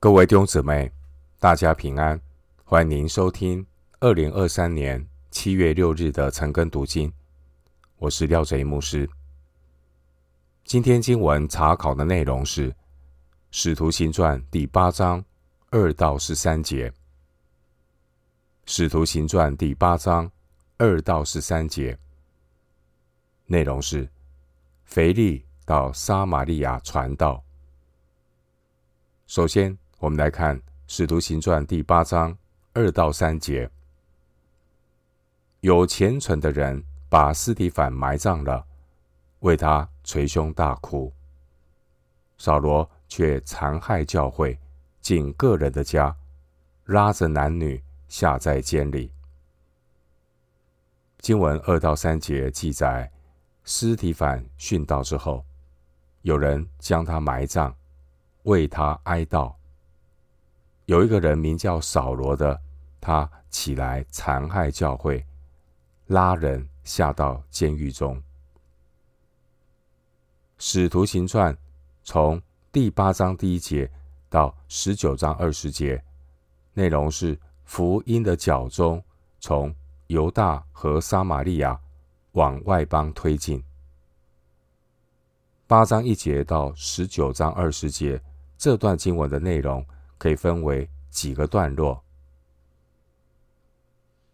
各位弟兄姊妹，大家平安！欢迎您收听二零二三年七月六日的晨更读经。我是廖哲一牧师。今天经文查考的内容是《使徒行传》第八章二到十三节。《使徒行传》第八章二到十三节内容是腓力到撒玛利亚传道。首先，我们来看《使徒行传》第八章二到三节：有虔诚的人把司提反埋葬了，为他捶胸大哭。扫罗却残害教会，进个人的家，拉着男女下在监里。经文二到三节记载，司提反殉道之后，有人将他埋葬，为他哀悼。有一个人名叫扫罗的，他起来残害教会，拉人下到监狱中。使徒行传从第八章第一节到十九章二十节，内容是福音的脚踪从犹大和撒玛利亚往外邦推进。八章一节到十九章二十节这段经文的内容。可以分为几个段落。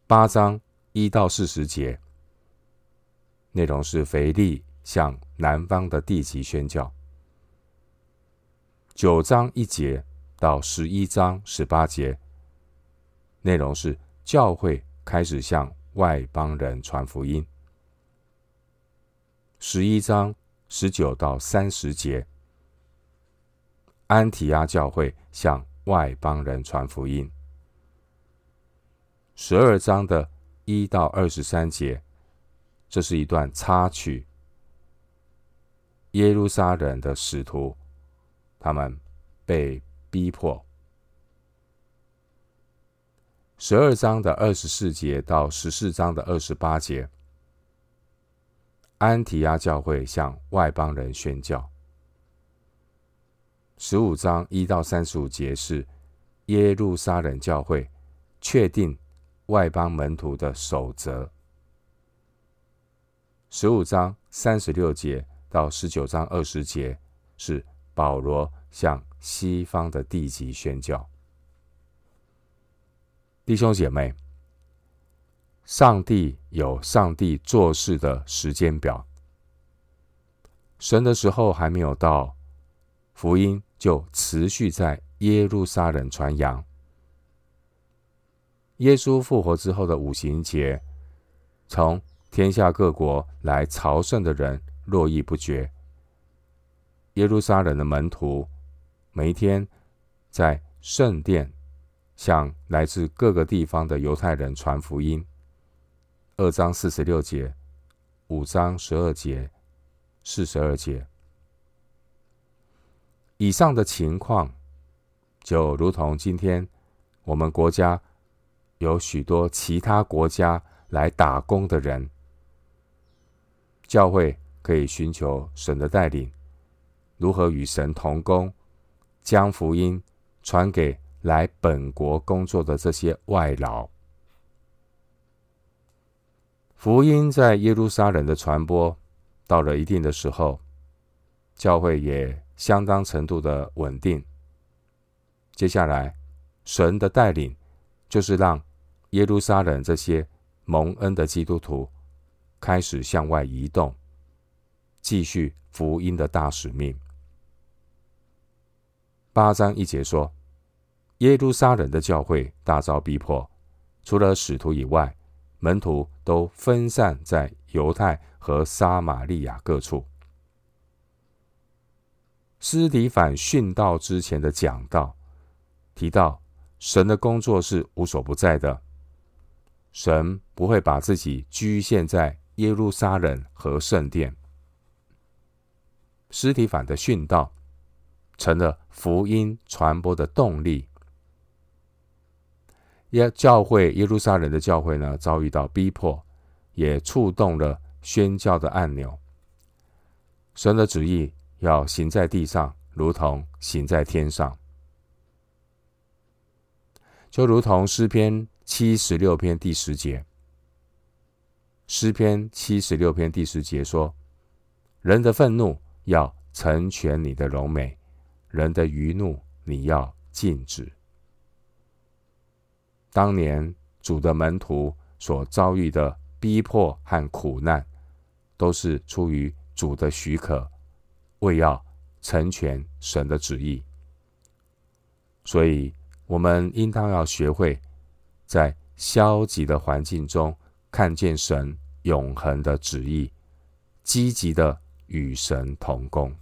八章一到四十节，内容是腓利向南方的地级宣教。九章一节到十一章十八节，内容是教会开始向外邦人传福音。十一章十九到三十节，安提阿教会向外邦人传福音。十二章的一到二十三节，这是一段插曲。耶路撒冷的使徒，他们被逼迫。十二章的二十四节到十四章的二十八节，安提阿教会向外邦人宣教。十五章一到三十五节是耶路撒冷教会确定外邦门徒的守则。十五章三十六节到十九章二十节是保罗向西方的地级宣教。弟兄姐妹，上帝有上帝做事的时间表，神的时候还没有到。福音就持续在耶路撒冷传扬。耶稣复活之后的五旬节，从天下各国来朝圣的人络绎不绝。耶路撒冷的门徒每一天在圣殿向来自各个地方的犹太人传福音。二章四十六节，五章十二节，四十二节。以上的情况，就如同今天我们国家有许多其他国家来打工的人，教会可以寻求神的带领，如何与神同工，将福音传给来本国工作的这些外劳。福音在耶路撒冷的传播到了一定的时候，教会也。相当程度的稳定。接下来，神的带领就是让耶路撒冷这些蒙恩的基督徒开始向外移动，继续福音的大使命。八章一节说，耶路撒冷的教会大遭逼迫，除了使徒以外，门徒都分散在犹太和撒玛利亚各处。司提反殉道之前的讲道提到，神的工作是无所不在的，神不会把自己局限在耶路撒冷和圣殿。司提反的殉道成了福音传播的动力。耶教会耶路撒冷的教会呢，遭遇到逼迫，也触动了宣教的按钮。神的旨意。要行在地上，如同行在天上。就如同诗篇七十六篇第十节。诗篇七十六篇第十节说：“人的愤怒要成全你的荣美，人的愚怒你要禁止。”当年主的门徒所遭遇的逼迫和苦难，都是出于主的许可，为要成全神的旨意。所以，我们应当要学会在消极的环境中看见神永恒的旨意，积极的与神同工。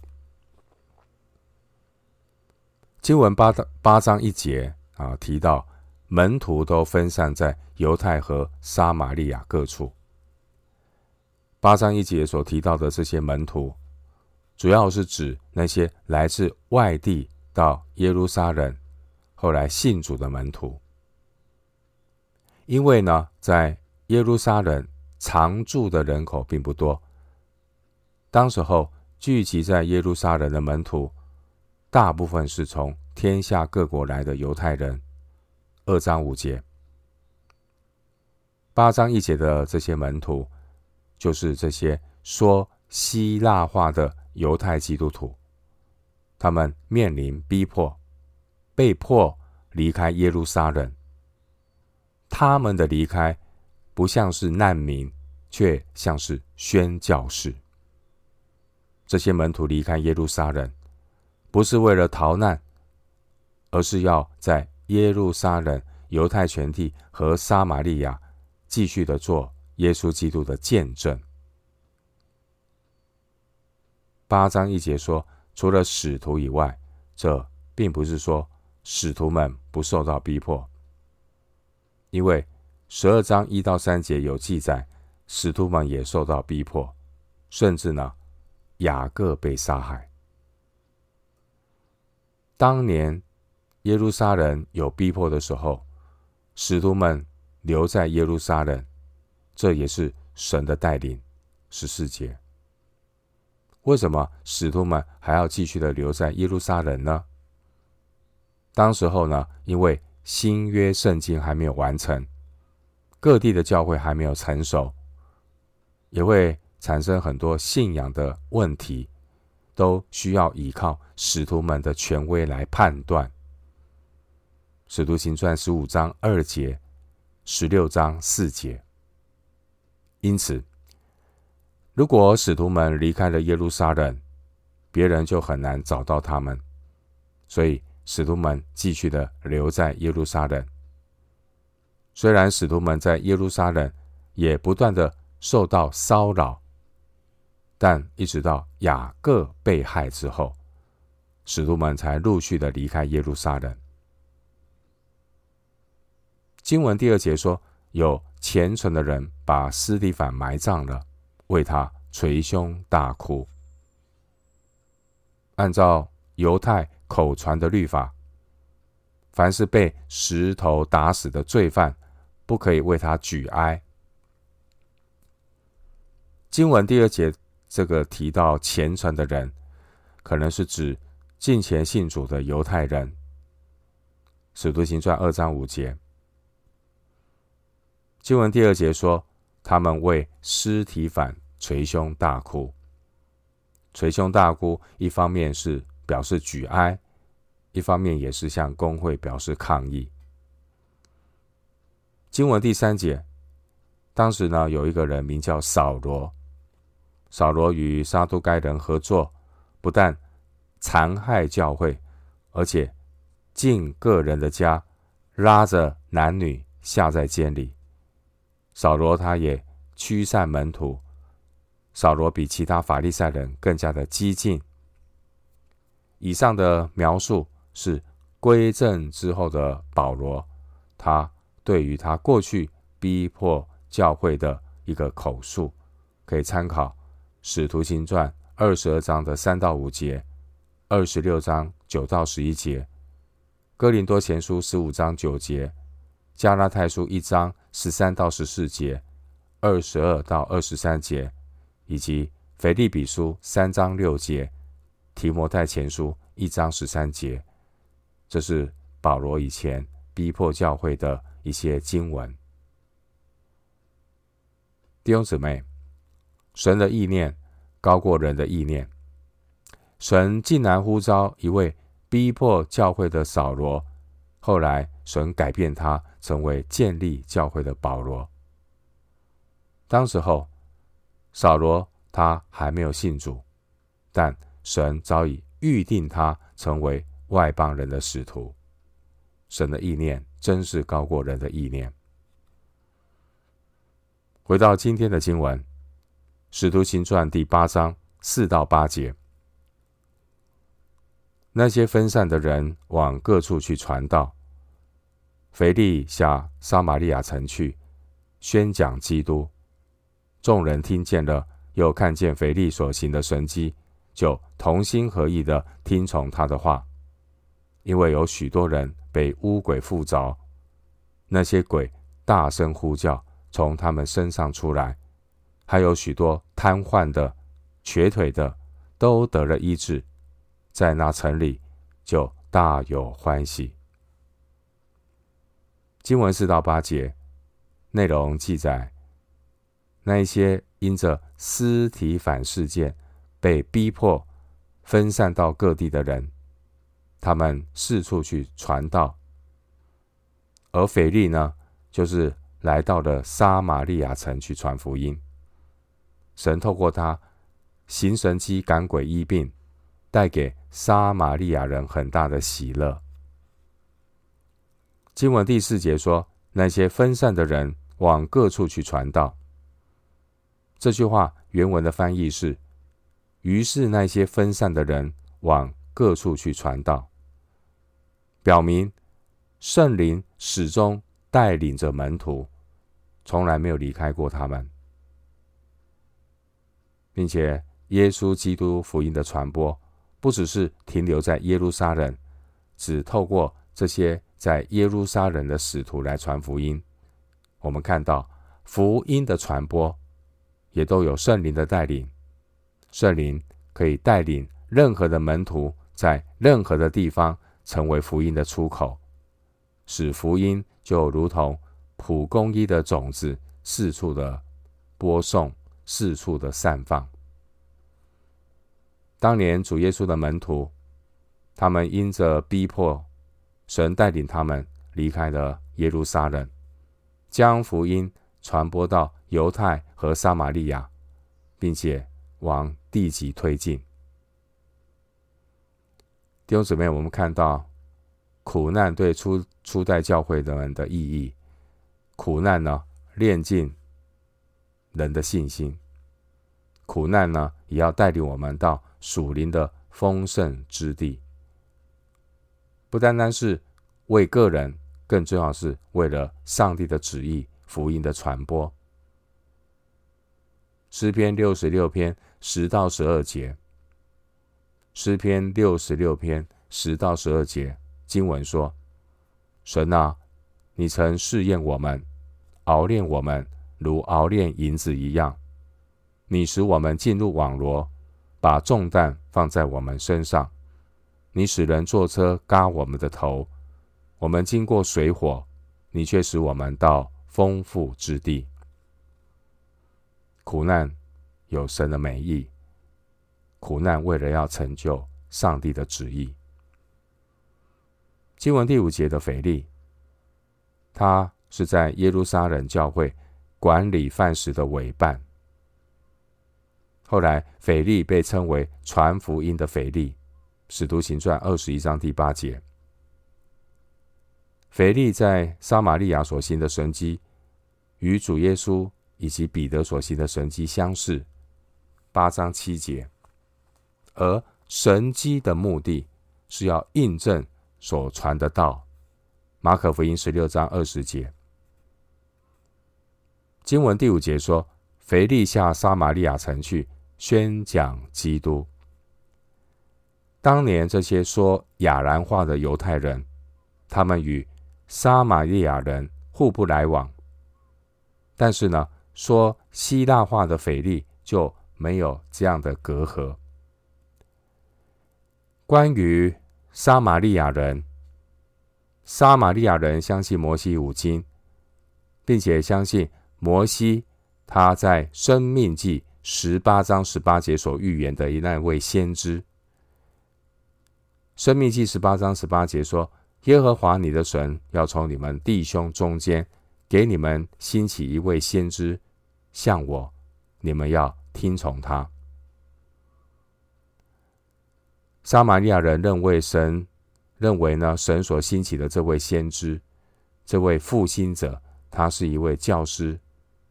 经文八八章一节啊，提到门徒都分散在犹太和撒玛利亚各处。八章一节所提到的这些门徒，主要是指那些来自外地到耶路撒冷。后来信主的门徒，因为呢，在耶路撒冷常住的人口并不多。当时候聚集在耶路撒冷的门徒，大部分是从天下各国来的犹太人。二章五节，八章一节的这些门徒，就是这些说希腊话的犹太基督徒，他们面临逼迫。被迫离开耶路撒冷，他们的离开不像是难民，却像是宣教士。这些门徒离开耶路撒冷，不是为了逃难，而是要在耶路撒冷、犹太全地和撒玛利亚继续的做耶稣基督的见证。八章一节说，除了使徒以外，这并不是说。使徒们不受到逼迫，因为十二章一到三节有记载，使徒们也受到逼迫，甚至呢，雅各被杀害。当年耶路撒冷有逼迫的时候，使徒们留在耶路撒冷，这也是神的带领。十四节，为什么使徒们还要继续的留在耶路撒冷呢？当时候呢，因为新约圣经还没有完成，各地的教会还没有成熟，也会产生很多信仰的问题，都需要依靠使徒们的权威来判断。使徒行传十五章二节，十六章四节。因此，如果使徒们离开了耶路撒冷，别人就很难找到他们，所以。使徒们继续的留在耶路撒冷，虽然使徒们在耶路撒冷也不断的受到骚扰，但一直到雅各被害之后，使徒们才陆续的离开耶路撒冷。经文第二节说，有虔诚的人把斯蒂凡埋葬了，为他捶胸大哭。按照犹太。口传的律法，凡是被石头打死的罪犯，不可以为他举哀。经文第二节这个提到虔诚的人，可能是指敬虔信主的犹太人。使徒行传二章五节，经文第二节说，他们为尸体反捶胸大哭。捶胸大哭，一方面是表示举哀。一方面也是向公会表示抗议。经文第三节，当时呢有一个人名叫扫罗，扫罗与撒都该人合作，不但残害教会，而且进个人的家，拉着男女下在监里。扫罗他也驱散门徒，扫罗比其他法利赛人更加的激进。以上的描述。是归正之后的保罗，他对于他过去逼迫教会的一个口述，可以参考《使徒行传》二十二章的三到五节，二十六章九到十一节，《哥林多前书》十五章九节，《加拉太书》一章十三到十四节，二十二到二十三节，以及《腓立比书》三章六节，《提摩太前书》一章十三节。这是保罗以前逼迫教会的一些经文。弟兄姊妹，神的意念高过人的意念。神竟然呼召一位逼迫教会的扫罗，后来神改变他，成为建立教会的保罗。当时候，扫罗他还没有信主，但神早已预定他成为外邦人的使徒。神的意念真是高过人的意念。回到今天的经文，《使徒行传》第八章四到八节，那些分散的人往各处去传道。腓利下撒玛利亚城去，宣讲基督。众人听见了，又看见腓利所行的神迹，就同心合意的听从他的话。因为有许多人被污鬼附着，那些鬼大声呼叫，从他们身上出来，还有许多瘫痪的、瘸腿的，都得了医治，在那城里就大有欢喜。经文四到八节内容记载，那一些因着司提反事件被逼迫、分散到各地的人，他们四处去传道。而腓力呢，就是来到了撒玛利亚城去传福音。神透过他行神迹、赶鬼、医病，带给撒玛利亚人很大的喜乐。经文第四节说：“那些分散的人往各处去传道。”这句话原文的翻译是：“于是那些分散的人往各处去传道。”表明圣灵始终带领着门徒，从来没有离开过他们，并且耶稣基督福音的传播不只是停留在耶路撒冷，只透过这些。在耶路撒冷的使徒来传福音，我们看到福音的传播也都有圣灵的带领。圣灵可以带领任何的门徒在任何的地方成为福音的出口，使福音就如同蒲公英的种子四处的播送，四处的散放。当年主耶稣的门徒，他们因着逼迫。神带领他们离开了耶路撒冷，将福音传播到犹太和撒玛利亚，并且往地极推进。弟兄姊妹，我们看到苦难对初初代教会的人的意义，苦难呢炼尽人的信心，苦难呢也要带领我们到属灵的丰盛之地。不单单是为个人，更重要是为了上帝的旨意、福音的传播。诗篇六十六篇十到十二节，诗篇六十六篇十到十二节经文说：“神啊，你曾试验我们，熬炼我们，如熬炼银子一样。你使我们进入网罗，把重担放在我们身上。”你使人坐车轧我们的头，我们经过水火，你却使我们到丰富之地。苦难有神的美意，苦难为了要成就上帝的旨意。经文第五节的腓利，他是在耶路撒冷教会管理饭食的委办。后来腓利被称为传福音的腓利。使徒行传二十一章第八节，腓利在撒玛利亚所行的神迹，与主耶稣以及彼得所行的神迹相似。八章七节，而神迹的目的是要印证所传的道。马可福音十六章二十节，经文第五节说，腓利下撒玛利亚城去宣讲基督。当年这些说亚兰话的犹太人，他们与撒玛利亚人互不来往。但是呢，说希腊话的腓利就没有这样的隔阂。关于撒玛利亚人，撒玛利亚人相信摩西五经，并且相信摩西他在生命记十八章十八节所预言的一那位先知。申命记十八章十八节说：“耶和华你的神要从你们弟兄中间给你们兴起一位先知，像我，你们要听从他。”撒玛利亚人认为神认为呢，神所兴起的这位先知，这位复兴者，他是一位教师，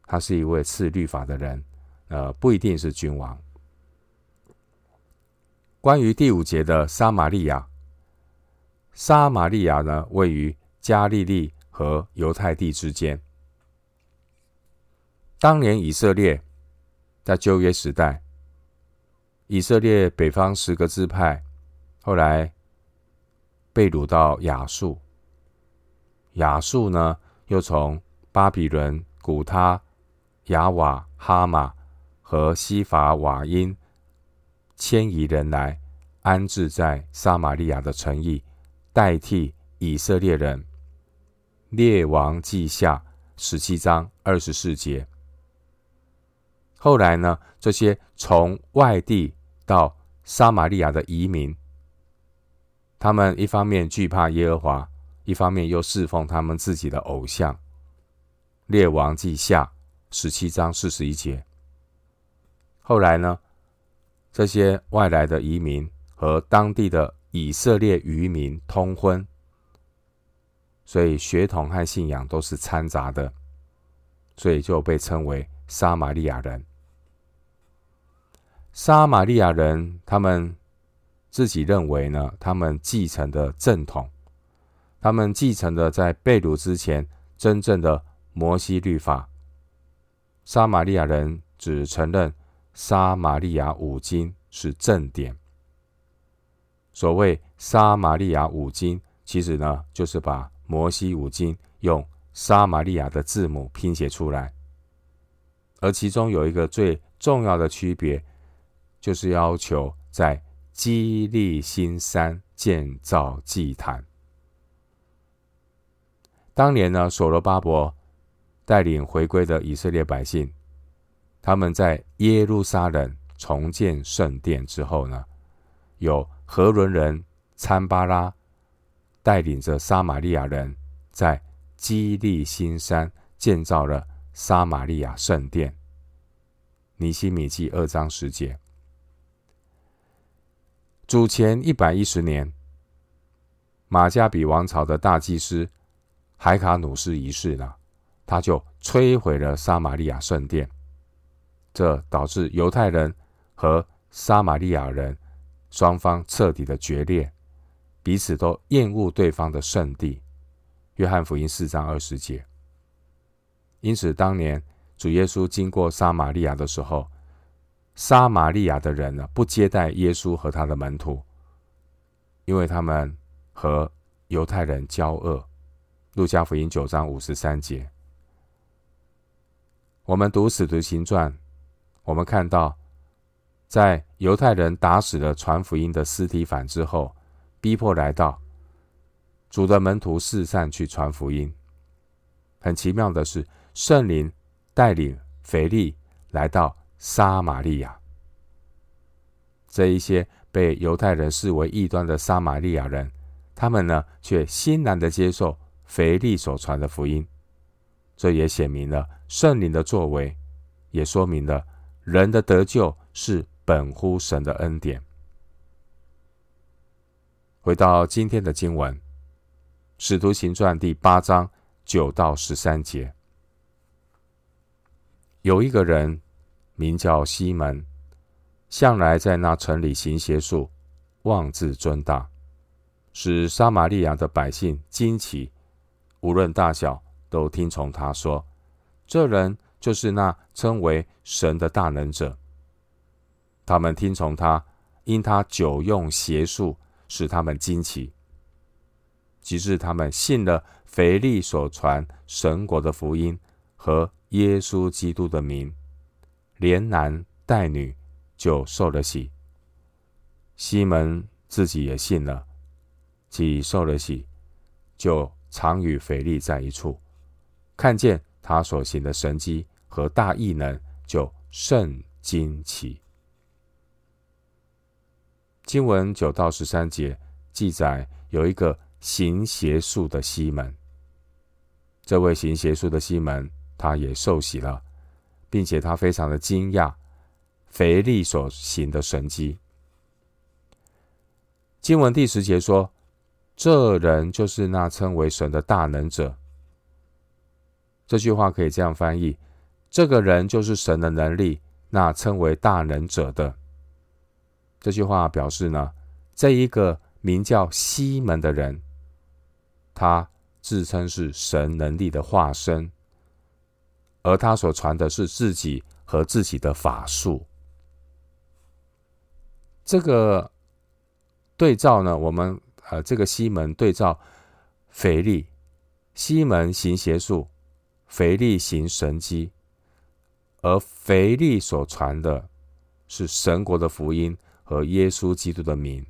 他是一位赐律法的人，呃，不一定是君王。关于第五节的撒玛利亚，撒玛利亚呢，位于加利利和犹太地之间。当年以色列在旧约时代。以色列北方十个支派，后来被掳到亚述。亚述呢，又从巴比伦、古他、亚瓦、哈马和西法瓦因迁移人来，安置在撒玛利亚的城邑，代替以色列人。列王记下十七章二十四节。后来呢，这些从外地到撒玛利亚的移民，他们一方面惧怕耶和华，一方面又侍奉他们自己的偶像。列王记下十七章四十一节。后来呢，这些外来的移民和当地的以色列渔民通婚，所以血统和信仰都是掺杂的，所以就被称为撒玛利亚人。撒玛利亚人，他们自己认为呢，他们继承的正统，他们继承的在被掳之前真正的摩西律法。撒玛利亚人只承认撒玛利亚五经是正典。所谓撒玛利亚五经，其实呢，就是把摩西五经用撒玛利亚的字母拼写出来，而其中有一个最重要的区别。就是要求在基利新山建造祭坛。当年呢，所罗巴伯带领回归的以色列百姓，他们在耶路撒冷重建圣殿之后呢，有何伦人参巴拉带领着撒玛利亚人在基利新山建造了撒玛利亚圣殿。尼希米记二章十节。主前一百一十年，马加比王朝的大祭司海卡努斯一世呢，他就摧毁了撒玛利亚圣殿，这导致犹太人和撒玛利亚人双方彻底的决裂，彼此都厌恶对方的圣地。约翰福音四章二十节。因此，当年主耶稣经过撒玛利亚的时候，撒玛利亚的人呢，不接待耶稣和他的门徒，因为他们和犹太人交恶。路加福音九章五十三节。我们读使徒行传，我们看到，在犹太人打死了传福音的司提反之后，逼迫来到主的门徒四散去传福音。很奇妙的是，圣灵带领腓力来到。撒玛利亚，这一些被犹太人视为异端的撒玛利亚人，他们呢却欣然的接受腓力所传的福音。这也显明了圣灵的作为，也说明了人的得救是本乎神的恩典。回到今天的经文，《使徒行传》第八章九到十三节，有一个人。名叫西门，向来在那城里行邪术，妄自尊大，使撒玛利亚的百姓惊奇，无论大小都听从他说。这人就是那称为神的大能者。他们听从他，因他久用邪术，使他们惊奇。即至他们信了腓力所传神国的福音和耶稣基督的名。连男带女就受了洗，西门自己也信了，既受了洗，就常与腓力在一处，看见他所行的神迹和大异能，就甚惊奇。经文九到十三节记载，有一个行邪术的西门。这位行邪术的西门，他也受洗了，并且他非常的惊讶腓力所行的神迹。经文第十节说：“这人就是那称为神的大能者。”这句话可以这样翻译：“这个人就是神的能力，那称为大能者的。”这句话表示呢，这一个名叫西门的人，他自称是神能力的化身，而他所传的是自己和自己的法术。这个对照呢，我们呃，这个西门对照腓力，西门行邪术，腓力行神迹，而腓力所传的是神国的福音。和耶稣基督的名，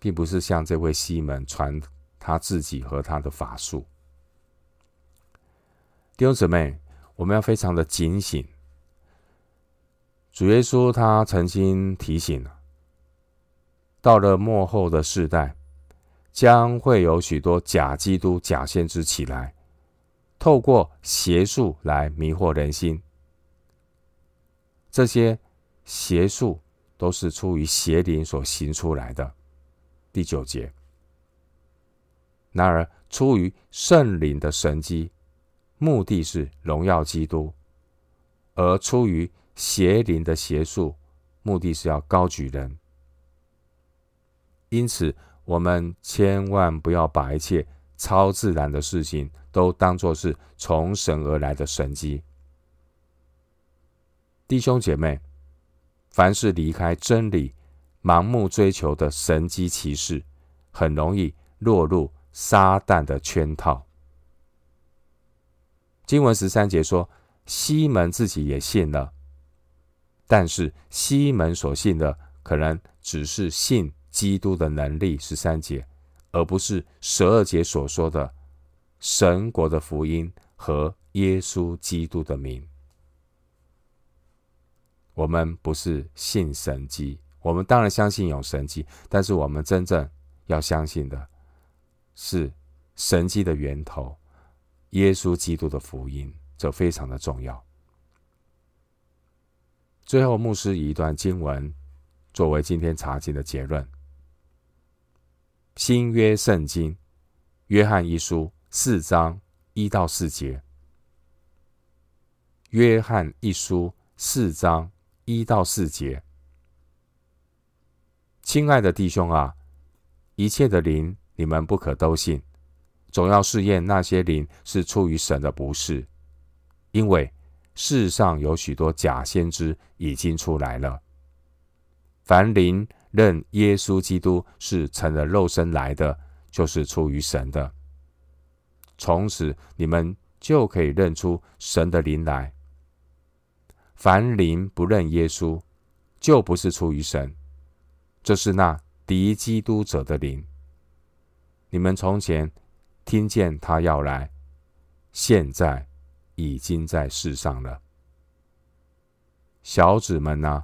并不是向这位西门传他自己和他的法术。弟兄姊妹，我们要非常的警醒。主耶稣他曾经提醒了，到了末后的世代，将会有许多假基督、假先知起来，透过邪术来迷惑人心。这些邪术。都是出于邪灵所行出来的。第九节，然而出于圣灵的神迹，目的是荣耀基督；而出于邪灵的邪术，目的是要高举人。因此，我们千万不要把一切超自然的事情都当作是从神而来的神迹。弟兄姐妹。凡是离开真理、盲目追求的神迹奇事，很容易落入撒旦的圈套。经文十三节说，西门自己也信了，但是西门所信的可能只是信基督的能力，十三节，而不是十二节所说的神国的福音和耶稣基督的名。我们不是信神迹，我们当然相信有神迹，但是我们真正要相信的是神迹的源头——耶稣基督的福音，这非常的重要。最后，牧师以一段经文作为今天查经的结论：新约圣经约翰一书四章一到四节，约翰一书四章。一到四节，亲爱的弟兄啊，一切的灵你们不可都信，总要试验那些灵是出于神的，不是，因为世上有许多假先知已经出来了。凡灵认耶稣基督是成了肉身来的，就是出于神的。从此你们就可以认出神的灵来。凡灵不认耶稣，就不是出于神，这是那敌基督者的灵。你们从前听见他要来，现在已经在世上了。小子们哪，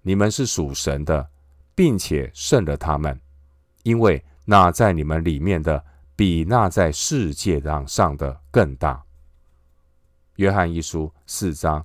你们是属神的，并且胜了他们，因为那在你们里面的，比那在世界上上的更大。约翰一书四章。